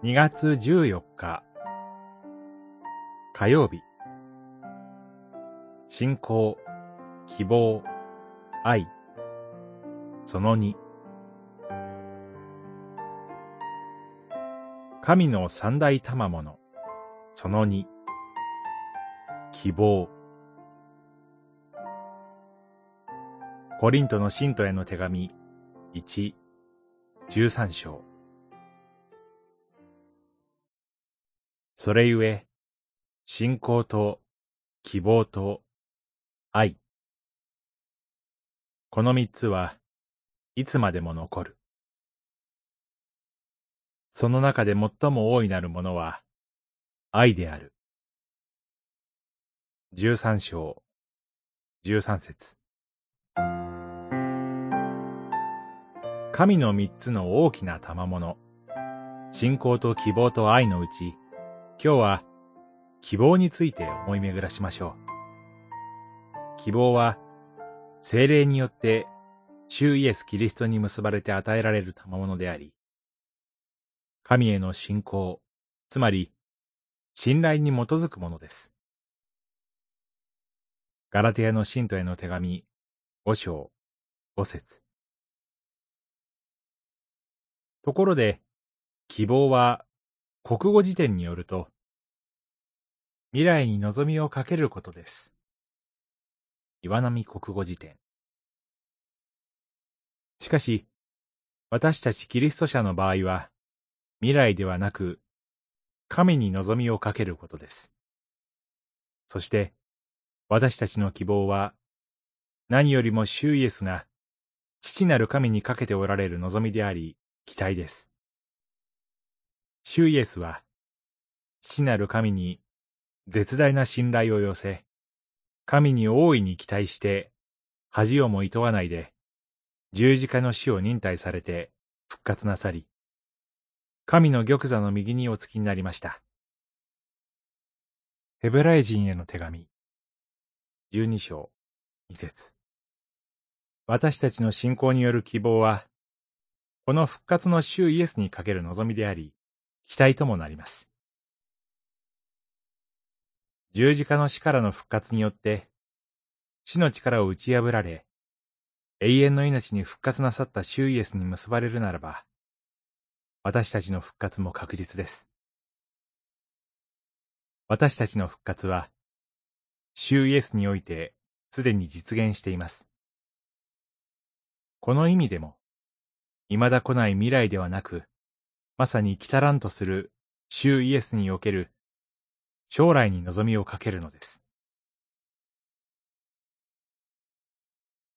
2月14日。火曜日。信仰、希望、愛。その2神の三大賜物。その2希望。コリントの信徒への手紙1、13章。それゆえ、信仰と希望と愛。この三つはいつまでも残る。その中で最も大いなるものは愛である。十三章、十三節。神の三つの大きな賜物、信仰と希望と愛のうち、今日は希望について思い巡らしましょう。希望は精霊によって主イエス・キリストに結ばれて与えられる賜物であり、神への信仰、つまり信頼に基づくものです。ガラテヤの信徒への手紙、五章、五節。ところで、希望は国語辞典によると、未来に望みをかけることです。岩波国語辞典。しかし、私たちキリスト者の場合は、未来ではなく、神に望みをかけることです。そして、私たちの希望は、何よりも主イエスが、父なる神にかけておられる望みであり、期待です。主イエスは、父なる神に絶大な信頼を寄せ、神に大いに期待して、恥をも厭わないで、十字架の死を忍耐されて復活なさり、神の玉座の右におつきになりました。ヘブライ人への手紙、十二章、二節。私たちの信仰による希望は、この復活の主イエスにかける望みであり、期待ともなります。十字架の死からの復活によって、死の力を打ち破られ、永遠の命に復活なさった主イエスに結ばれるならば、私たちの復活も確実です。私たちの復活は、主イエスにおいてすでに実現しています。この意味でも、未だ来ない未来ではなく、まさに来たらんとする主イエスにおける将来に望みをかけるのです。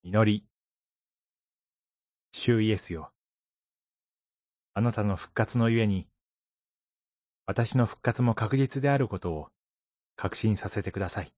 祈り。主イエスよ。あなたの復活のゆえに、私の復活も確実であることを確信させてください。